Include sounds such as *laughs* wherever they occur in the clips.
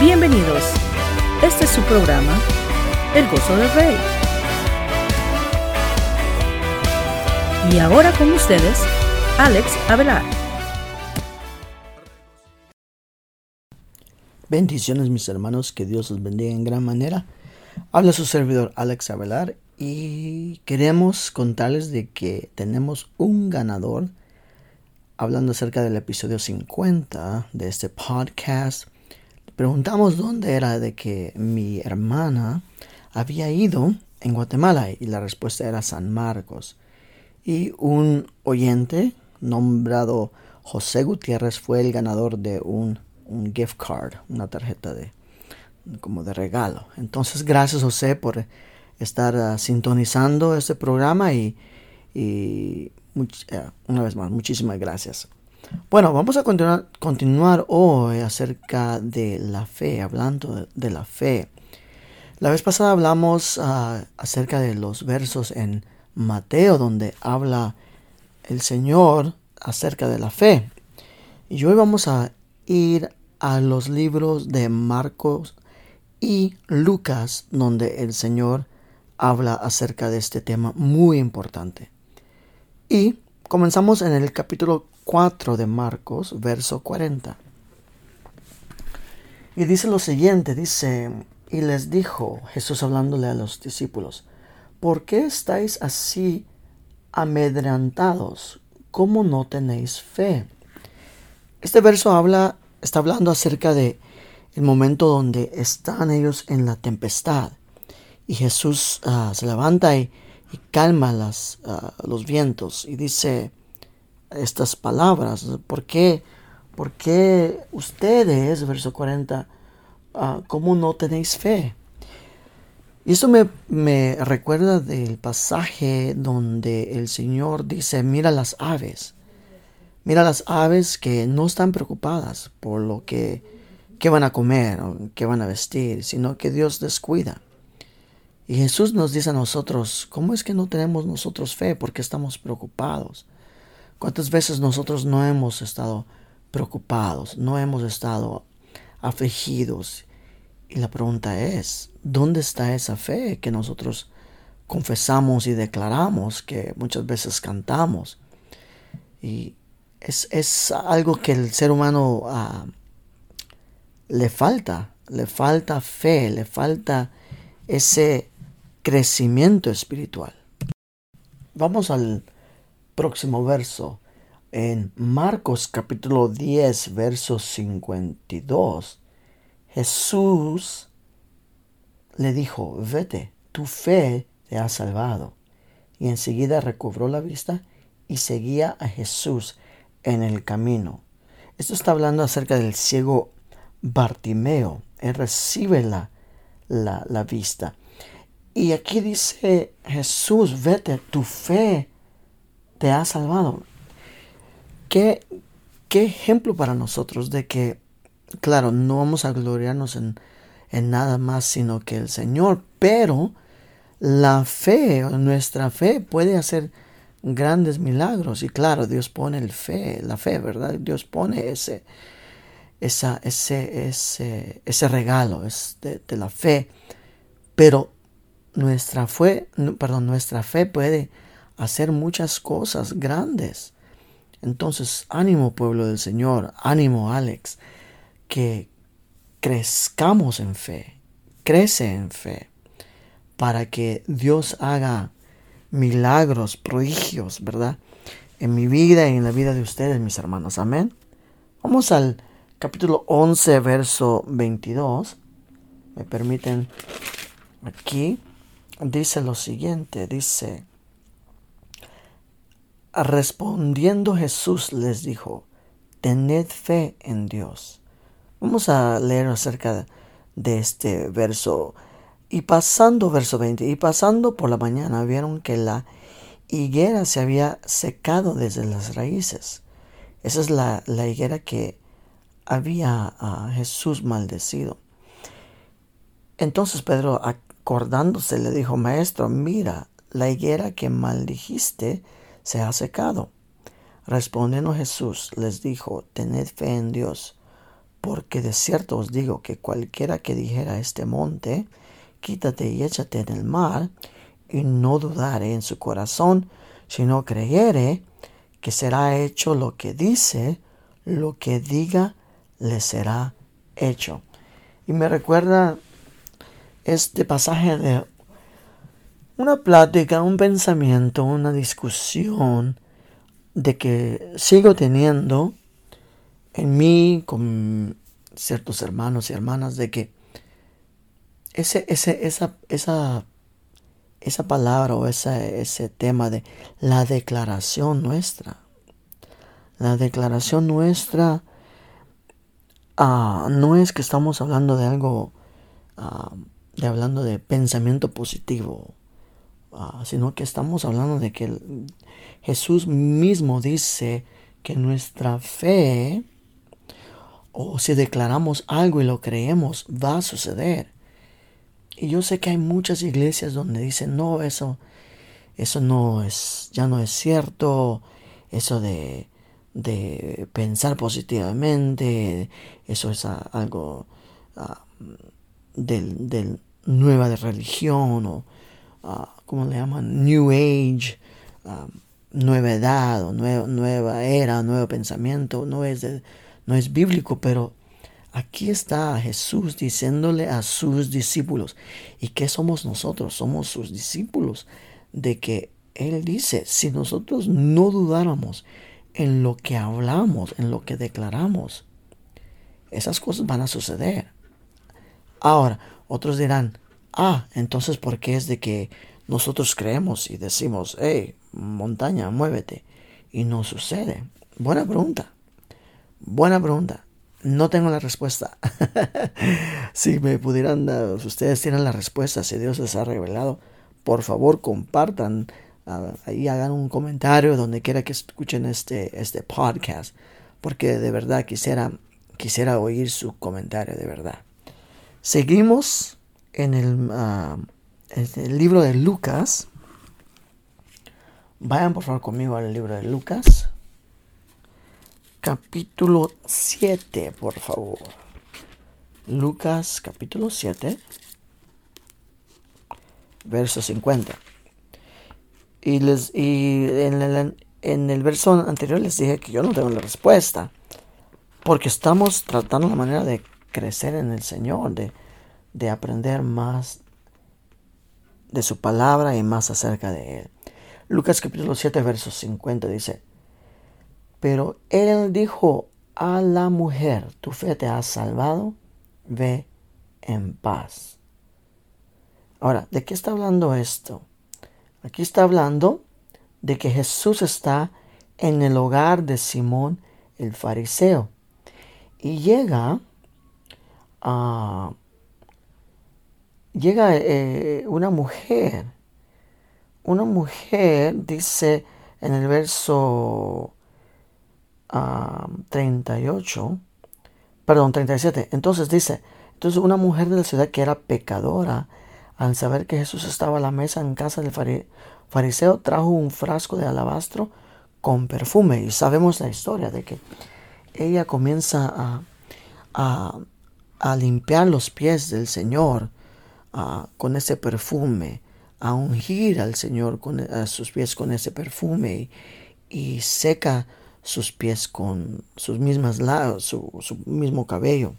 Bienvenidos. Este es su programa, El Gozo del Rey. Y ahora con ustedes, Alex Avelar. Bendiciones mis hermanos, que Dios los bendiga en gran manera. Habla su servidor Alex Avelar y queremos contarles de que tenemos un ganador hablando acerca del episodio 50 de este podcast preguntamos dónde era de que mi hermana había ido en Guatemala y la respuesta era San Marcos. Y un oyente nombrado José Gutiérrez fue el ganador de un, gift card, una tarjeta de como de regalo. Entonces, gracias José por estar ah, sintonizando este programa y, y eh, una vez más, muchísimas gracias. Bueno, vamos a continuar, continuar hoy acerca de la fe, hablando de, la fe. La vez pasada hablamos ah, acerca de los versos en Mateo donde habla el Señor acerca de la fe. Y hoy vamos a ir a los libros de Marcos y Lucas donde el Señor habla acerca de este tema muy importante. Y comenzamos en el capítulo 4 de Marcos, verso 40. Y dice lo siguiente, dice, y les dijo Jesús hablándole a los discípulos, ¿por qué estáis así amedrentados? ¿Cómo no tenéis fe? Este verso habla, está hablando acerca de el momento donde están ellos en la tempestad y Jesús ah, se levanta y, calma las, ah, los vientos y dice, estas palabras. ¿Por qué, por qué ustedes, verso 40, uh, cómo no tenéis fe? Y esto me, me recuerda del pasaje donde el Señor dice, mira las aves. Mira las aves que no están preocupadas por lo que, que van a comer o que van a vestir, sino que Dios descuida. Y Jesús nos dice a nosotros, ¿cómo es que no tenemos nosotros fe? porque estamos preocupados? ¿Cuántas veces nosotros no hemos estado preocupados, no hemos estado afligidos? Y la pregunta es, ¿dónde está esa fe que nosotros confesamos y declaramos, que muchas veces cantamos? Y es, algo que el ser humano ah, le falta, le falta fe, le falta ese crecimiento espiritual. Vamos al próximo verso. En Marcos capítulo 10, verso 52, Jesús le dijo, vete, tu fe te ha salvado. Y enseguida recobró la vista y seguía a Jesús en el camino. Esto está hablando acerca del ciego Bartimeo. Él recibe la, la, la vista. Y aquí dice Jesús, vete, tu fe te ha salvado. ¿Qué, qué ejemplo para nosotros de que, claro, no vamos a gloriarnos en, en nada más sino que el Señor, pero la fe, nuestra fe puede hacer grandes milagros. Y claro, Dios pone el fe, la fe, ¿verdad? Dios pone ese, esa, ese, ese, ese regalo de, de, la fe. Pero nuestra fe, perdón, nuestra fe puede hacer muchas cosas grandes. Entonces, ánimo pueblo del Señor, ánimo Alex, que crezcamos en fe, crece en fe, para que Dios haga milagros, prodigios, ¿verdad? En mi vida y en la vida de ustedes, mis hermanos. Amén. Vamos al capítulo 11, verso 22. Me permiten aquí. Dice lo siguiente, dice, Respondiendo Jesús les dijo, tened fe en Dios. Vamos a leer acerca de este verso. Y pasando, verso 20, y pasando por la mañana vieron que la higuera se había secado desde las raíces. Esa es la, la higuera que había a Jesús maldecido. Entonces Pedro, acordándose, le dijo, Maestro, mira, la higuera que maldijiste se ha secado. Respondiendo Jesús les dijo, tened fe en Dios. porque de cierto os digo que cualquiera que dijera a este monte, quítate y échate en el mar, y no dudare en su corazón, sino creyere que será hecho lo que dice, lo que diga le será hecho. Y me recuerda este pasaje de una plática, un pensamiento, una discusión de que sigo teniendo en mí con ciertos hermanos y hermanas de que ese, ese, esa, esa, esa palabra o ese, tema de la declaración nuestra, la declaración nuestra ah, no es que estamos hablando de algo, ah, de hablando de pensamiento positivo, ah, sino que estamos hablando de que Jesús mismo dice que nuestra fe, o si declaramos algo y lo creemos, va a suceder. Y yo sé que hay muchas iglesias donde dicen, no, eso, eso no es, ya no es cierto, eso de, de pensar positivamente, eso es algo uh, del, nueva de religión o, uh, ¿cómo le llaman? New Age, uh, nueva edad o nueva era, nuevo pensamiento, no es, no es bíblico, pero Aquí está Jesús diciéndole a sus discípulos. ¿Y qué somos nosotros? Somos sus discípulos. De que Él dice, si nosotros no dudáramos en lo que hablamos, en lo que declaramos, esas cosas van a suceder. Ahora, otros dirán, ah, entonces ¿por qué es de que nosotros creemos y decimos, hey, montaña, muévete? Y no sucede. Buena pregunta. Buena pregunta. No tengo la respuesta. *laughs* si me pudieran, uh, si ustedes tienen la respuesta, si Dios les ha revelado, por favor compartan, uh, ahí hagan un comentario donde quiera que escuchen este, este podcast, porque de verdad quisiera, quisiera oír su comentario, de verdad. Seguimos en el, uh, el libro de Lucas. Vayan por favor conmigo al libro de Lucas capítulo 7, por favor. Lucas capítulo 7, verso 50. Y, les, y en, el, en el verso anterior les dije que yo no tengo la respuesta, porque estamos tratando la manera de crecer en el Señor, de, de aprender más de su palabra y más acerca de Él. Lucas capítulo 7, verso 50 dice, pero él dijo a la mujer, tu fe te ha salvado, ve en paz. Ahora, ¿de qué está hablando esto? Aquí está hablando de que Jesús está en el hogar de Simón el fariseo. Y llega a... llega eh, una mujer. Una mujer dice en el verso 38, perdón, 37. Entonces dice, entonces una mujer de la ciudad que era pecadora, al saber que Jesús estaba a la mesa en casa del fariseo, trajo un frasco de alabastro con perfume. Y sabemos la historia de que ella comienza a, a, limpiar los pies del Señor con ese perfume, a ungir al Señor con sus pies con ese perfume y, seca sus pies con sus mismas su, su mismo cabello.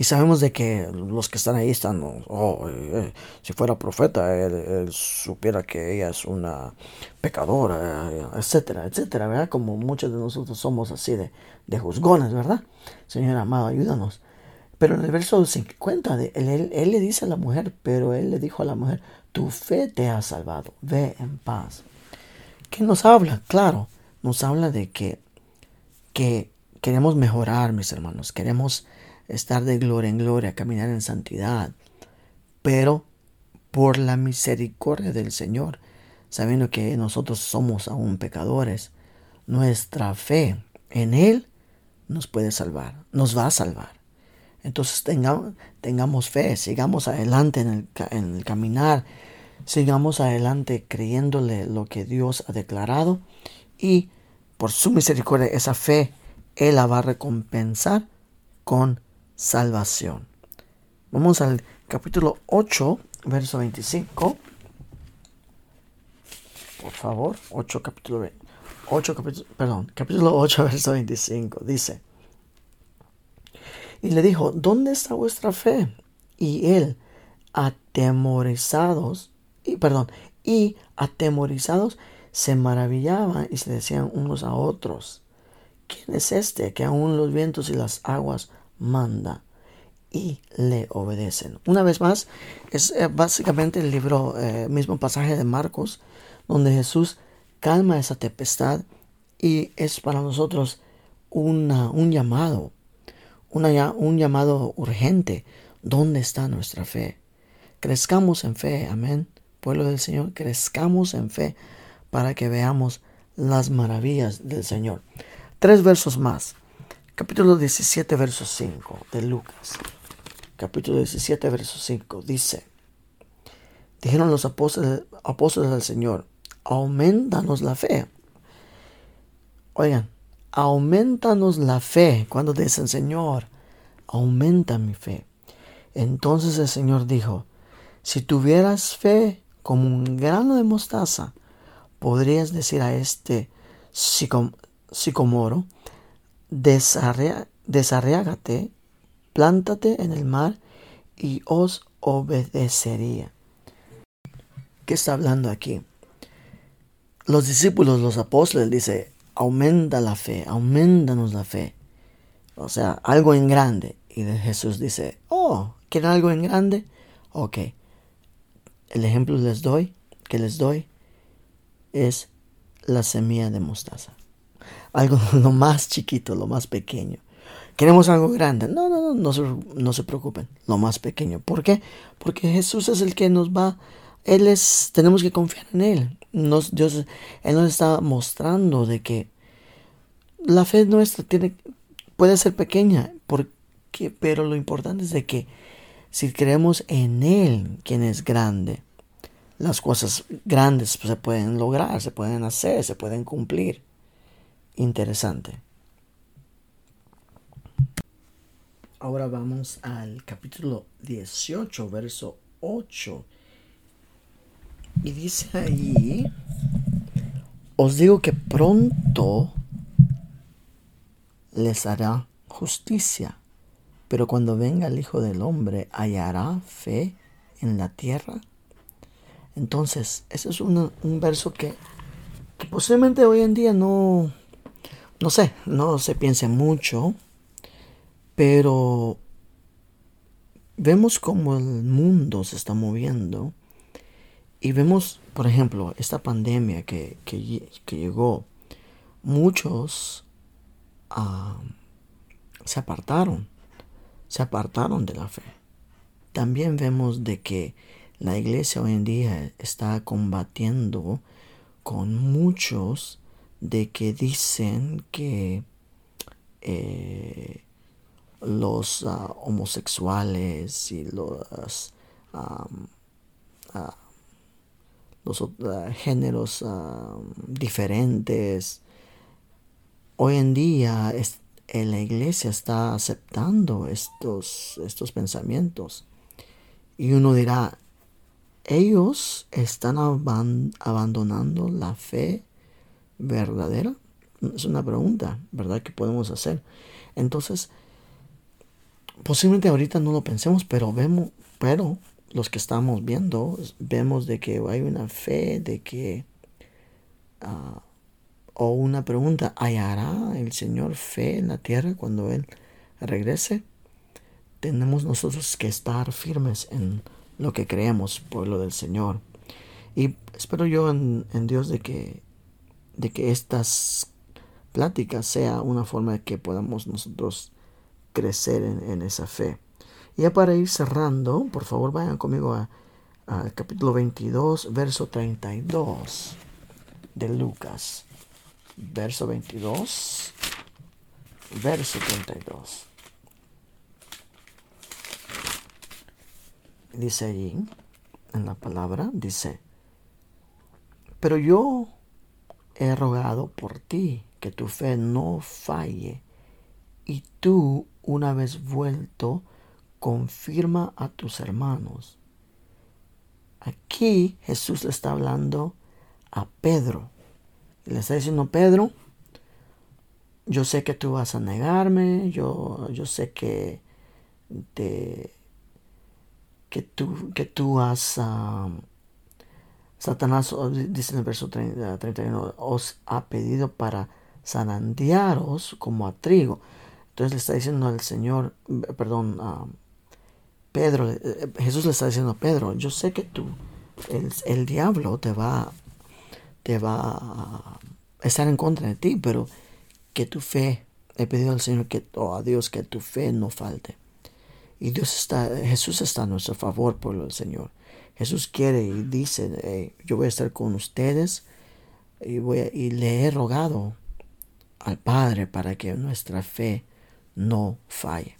Y sabemos de que los que están ahí están, oh, eh, eh, si fuera profeta, él, supiera que ella es una pecadora, etcétera, etcétera, ¿verdad? Como muchos de nosotros somos así de, de juzgones, ¿verdad? Señor amado, ayúdanos. Pero en el verso 50, él, él, le dice a la mujer, pero él le dijo a la mujer, tu fe te ha salvado, ve en paz. ¿Qué nos habla? Claro, nos habla de que, que queremos mejorar, mis hermanos, queremos estar de gloria en gloria, caminar en santidad, pero por la misericordia del Señor, sabiendo que nosotros somos aún pecadores, nuestra fe en Él nos puede salvar, nos va a salvar. Entonces tengamos, tengamos fe, sigamos adelante en el, en el caminar, sigamos adelante creyéndole lo que Dios ha declarado y por su misericordia esa fe Él la va a recompensar con salvación. Vamos al capítulo 8, verso 25. Por favor, 8 capítulo 8 capítulo, perdón, capítulo 8, *laughs* verso 25. Dice, y le dijo, ¿dónde está vuestra fe? Y él, atemorizados, y perdón, y atemorizados se maravillaban y se decían unos a otros, ¿quién es este que aún los vientos y las aguas manda? Y le obedecen. Una vez más, es eh, básicamente el libro, eh, mismo pasaje de Marcos, donde Jesús calma esa tempestad y es para nosotros una, un llamado, un llamado urgente. ¿Dónde está nuestra fe? Crezcamos en fe, amén. Pueblo del Señor, crezcamos en fe para que veamos las maravillas del Señor. Tres versos más. Capítulo 17, verso 5 de Lucas. Capítulo 17, verso 5 dice, dijeron los apóstoles, apóstoles del Señor, aumentanos la fe. Oigan, aumentanos la fe. Cuando dicen, Señor, aumenta mi fe. Entonces el Señor dijo, si tuvieras fe como un grano de mostaza, podrías decir a este sicomoro, desarreágate, plántate en el mar y os obedecería. ¿Qué está hablando aquí? Los discípulos, los apóstoles, dice, aumenta la fe, aumentanos la fe. O sea, algo en grande. Y Jesús dice, oh, ¿quieren algo en grande? Ok. El ejemplo les doy, que les doy, es la semilla de mostaza. Algo *laughs* lo más chiquito, lo más pequeño. Queremos algo grande. No, no, no, no se, no se preocupen. Lo más pequeño. ¿Por qué? Porque Jesús es el que nos va. Él es. Tenemos que confiar en Él. Nos, Dios, él nos está mostrando de que la fe nuestra tiene, puede ser pequeña, pero lo importante es de que si creemos en Él, quien es grande, las cosas grandes se pueden lograr, se pueden hacer, se pueden cumplir. Interesante. Ahora vamos al capítulo 18, verso 8. Y dice ahí, os digo que pronto les hará justicia, pero cuando venga el Hijo del Hombre, ¿hallará fe en la tierra? Entonces, ese es un, verso que, posiblemente hoy en día no, no sé, no se piense mucho, pero vemos cómo el mundo se está moviendo y vemos, por ejemplo, esta pandemia que, llegó, muchos se apartaron, se apartaron de la fe. También vemos de que la iglesia hoy en día está combatiendo con muchos de que dicen que eh, los ah, homosexuales y los, ah, los géneros diferentes hoy en día la iglesia está aceptando estos, estos pensamientos y uno dirá ellos están abandonando la fe verdadera? Es una pregunta, ¿verdad? Que podemos hacer. Entonces, posiblemente ahorita no lo pensemos, pero vemos, pero los que estamos viendo, vemos de que hay una fe, de que, ah, o una pregunta, ¿hallará el Señor fe en la tierra cuando Él regrese? Tenemos nosotros que estar firmes en lo que creemos, pueblo del Señor. Y espero yo en, Dios de que, de que estas pláticas sea una forma de que podamos nosotros crecer en, esa fe. Ya para ir cerrando, por favor vayan conmigo al capítulo 22, verso 32 de Lucas. Verso 22, verso 32. dice allí, en la palabra, dice, pero yo he rogado por ti que tu fe no falle, y tú una vez vuelto, confirma a tus hermanos. Aquí Jesús le está hablando a Pedro. Y le está diciendo, Pedro, yo sé que tú vas a negarme, yo, yo sé que, te, que, tú, que tú has... Satanás, dice en el verso 31, os ha pedido para zanandearos como a trigo. Entonces le está diciendo al Señor, perdón, a Pedro, eh, Jesús le está diciendo a Pedro, yo sé que tú, el, el diablo te va, te va a estar en contra de ti, pero que tu fe, he pedido al Señor que, o a Dios que tu fe no falte. Y Dios está, Jesús está a nuestro favor por el Señor. Jesús quiere y dice, yo voy a estar con ustedes y, voy y le he rogado al Padre para que nuestra fe no falle.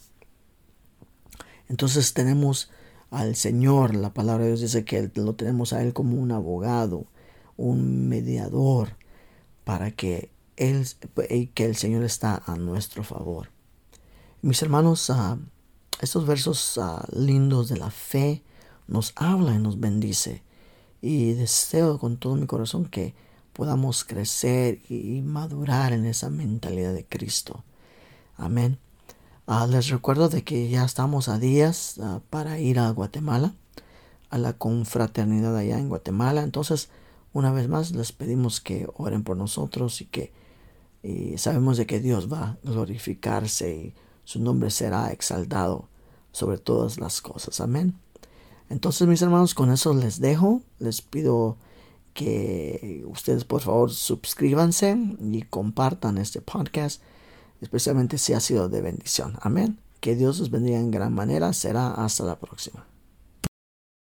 Entonces tenemos al Señor, la palabra de Dios dice que lo tenemos a Él como un abogado, un mediador, para que Él, que el Señor está a nuestro favor. Mis hermanos, ah, estos versos ah, lindos de la fe nos hablan y nos bendice. Y deseo con todo mi corazón que podamos crecer y madurar en esa mentalidad de Cristo. Amén. Ah, les recuerdo de que ya estamos a días ah, para ir a Guatemala, a la confraternidad allá en Guatemala. Entonces, una vez más, les pedimos que oren por nosotros y que sabemos de que Dios va a glorificarse y su nombre será exaltado sobre todas las cosas. Amén. Entonces, mis hermanos, con eso les dejo. Les pido que ustedes por favor suscríbanse y compartan este podcast, especialmente si ha sido de bendición. Amén. Que Dios los bendiga en gran manera. Será hasta la próxima.